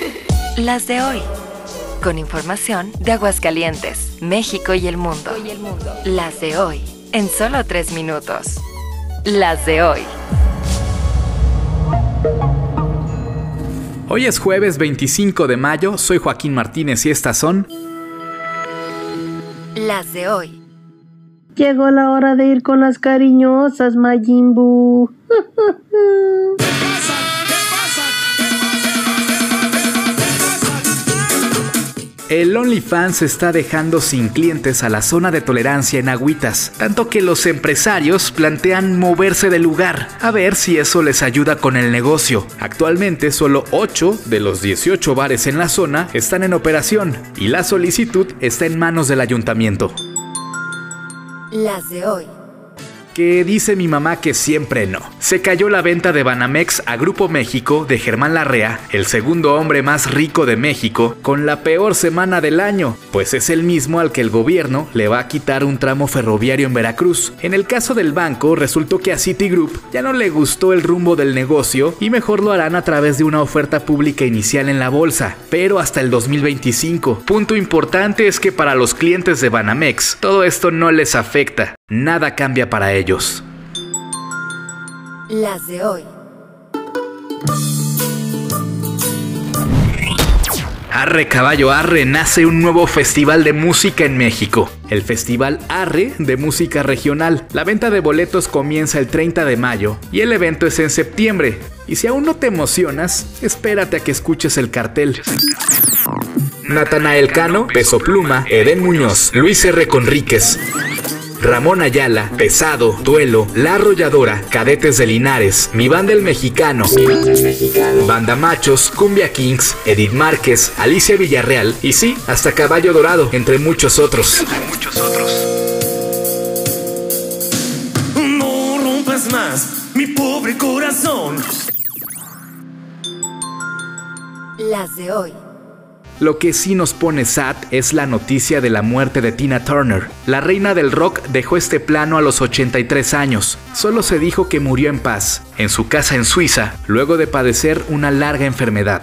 Las de hoy. Con información de Aguascalientes, México y el mundo. Las de hoy. En solo tres minutos. Las de hoy. Hoy es jueves 25 de mayo, soy Joaquín Martínez y estas son Las de hoy. Llegó la hora de ir con las cariñosas, Majimbu. El OnlyFans está dejando sin clientes a la zona de tolerancia en Agüitas, tanto que los empresarios plantean moverse del lugar, a ver si eso les ayuda con el negocio. Actualmente solo 8 de los 18 bares en la zona están en operación y la solicitud está en manos del ayuntamiento. Las de hoy. Que dice mi mamá que siempre no. Se cayó la venta de Banamex a Grupo México de Germán Larrea, el segundo hombre más rico de México, con la peor semana del año, pues es el mismo al que el gobierno le va a quitar un tramo ferroviario en Veracruz. En el caso del banco, resultó que a Citigroup ya no le gustó el rumbo del negocio y mejor lo harán a través de una oferta pública inicial en la bolsa, pero hasta el 2025. Punto importante es que para los clientes de Banamex, todo esto no les afecta. Nada cambia para ellos. Las de hoy. Arre Caballo Arre nace un nuevo festival de música en México, el Festival Arre de Música Regional. La venta de boletos comienza el 30 de mayo y el evento es en septiembre. Y si aún no te emocionas, espérate a que escuches el cartel. Natanael Cano, Peso Pluma, Eden Muñoz, Luis R. Conríquez. Ramón Ayala, Pesado, Duelo, La Arrolladora, Cadetes de Linares, Mi Banda el Mexicano, Banda Machos, Cumbia Kings, Edith Márquez, Alicia Villarreal y sí, hasta Caballo Dorado, entre muchos otros. No rompas más mi pobre corazón. Las de hoy. Lo que sí nos pone sad es la noticia de la muerte de Tina Turner. La reina del rock dejó este plano a los 83 años. Solo se dijo que murió en paz, en su casa en Suiza, luego de padecer una larga enfermedad.